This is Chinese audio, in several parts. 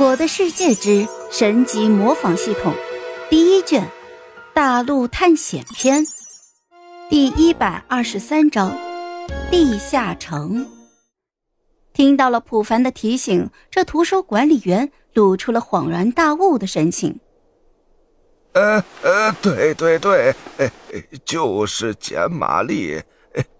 我的世界之神级模仿系统第一卷大陆探险篇第一百二十三章地下城。听到了普凡的提醒，这图书管理员露出了恍然大悟的神情。呃呃，对对对，就是简玛丽。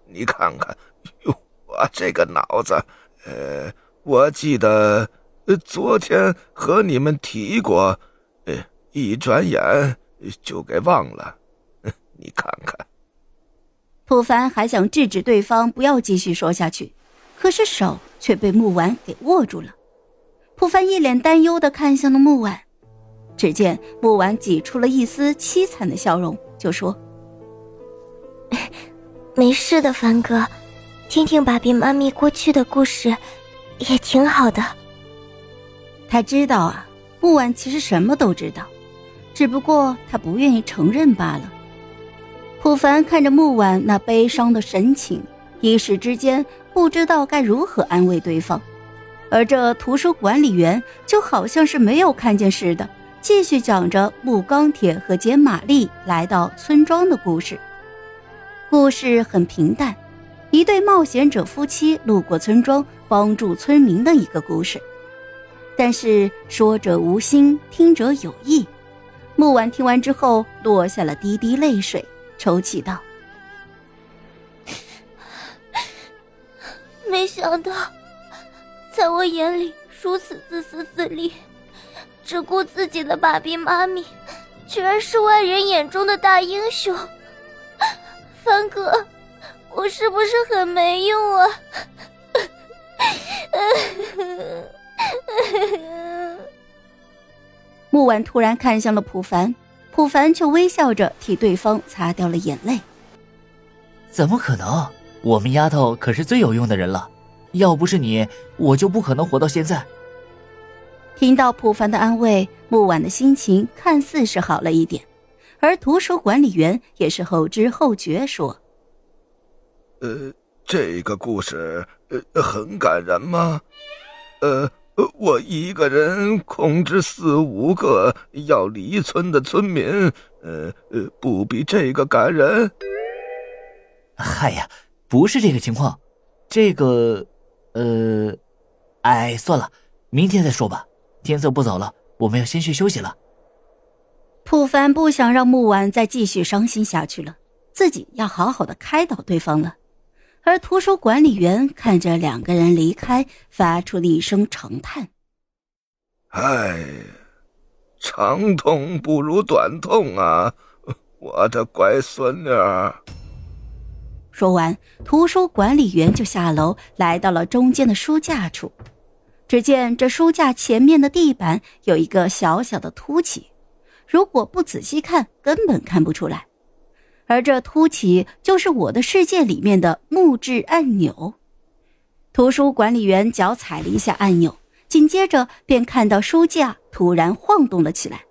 你看看，哟，我这个脑子，呃，我记得。昨天和你们提过，呃，一转眼就给忘了。你看看，普凡还想制止对方不要继续说下去，可是手却被木婉给握住了。普凡一脸担忧的看向了木婉，只见木婉挤出了一丝凄惨的笑容，就说：“没事的，凡哥，听听爸比妈咪过去的故事，也挺好的。”他知道啊，木婉其实什么都知道，只不过他不愿意承认罢了。普凡看着木婉那悲伤的神情，一时之间不知道该如何安慰对方。而这图书管理员就好像是没有看见似的，继续讲着木钢铁和简玛丽来到村庄的故事。故事很平淡，一对冒险者夫妻路过村庄，帮助村民的一个故事。但是说者无心，听者有意。木婉听完之后，落下了滴滴泪水，抽泣道：“ 没想到，在我眼里如此自私自利、只顾自己的爸比妈咪，居然是外人眼中的大英雄。凡哥，我是不是很没用啊？” 木婉突然看向了普凡，普凡却微笑着替对方擦掉了眼泪。怎么可能？我们丫头可是最有用的人了，要不是你，我就不可能活到现在。听到普凡的安慰，木婉的心情看似是好了一点，而图书管理员也是后知后觉说：“呃，这个故事呃很感人吗？呃。”我一个人控制四五个要离村的村民，呃呃，不比这个感人？嗨呀，不是这个情况，这个，呃，哎，算了，明天再说吧。天色不早了，我们要先去休息了。普凡不想让木婉再继续伤心下去了，自己要好好的开导对方了。而图书管理员看着两个人离开，发出了一声长叹：“唉，长痛不如短痛啊，我的乖孙女。”说完，图书管理员就下楼，来到了中间的书架处。只见这书架前面的地板有一个小小的凸起，如果不仔细看，根本看不出来。而这凸起就是我的世界里面的木质按钮。图书管理员脚踩了一下按钮，紧接着便看到书架突然晃动了起来。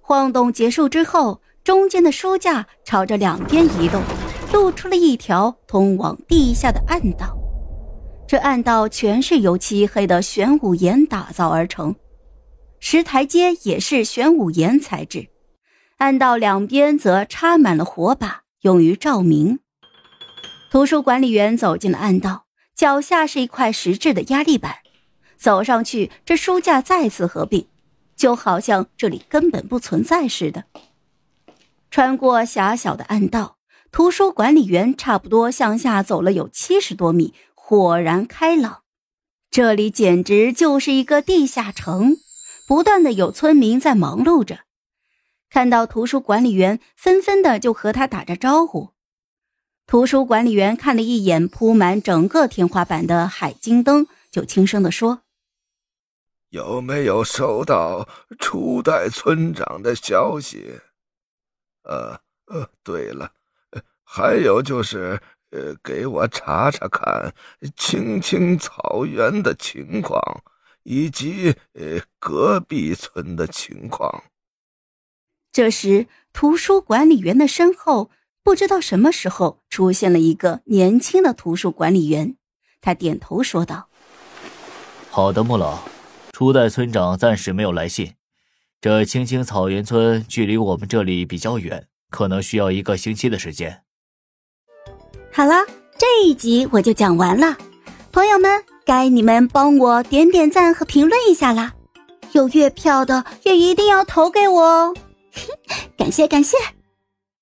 晃动结束之后，中间的书架朝着两边移动，露出了一条通往地下的暗道。这暗道全是由漆黑的玄武岩打造而成，石台阶也是玄武岩材质。暗道两边则插满了火把，用于照明。图书管理员走进了暗道，脚下是一块石质的压力板，走上去，这书架再次合并，就好像这里根本不存在似的。穿过狭小的暗道，图书管理员差不多向下走了有七十多米，豁然开朗，这里简直就是一个地下城，不断的有村民在忙碌着。看到图书管理员，纷纷的就和他打着招呼。图书管理员看了一眼铺满整个天花板的海晶灯，就轻声的说：“有没有收到初代村长的消息？呃呃，对了，还有就是，呃，给我查查看青青草原的情况，以及呃隔壁村的情况。”这时，图书管理员的身后，不知道什么时候出现了一个年轻的图书管理员。他点头说道：“好的，穆老，初代村长暂时没有来信。这青青草原村距离我们这里比较远，可能需要一个星期的时间。好了，这一集我就讲完了，朋友们，该你们帮我点点赞和评论一下啦！有月票的也一定要投给我哦，感谢感谢。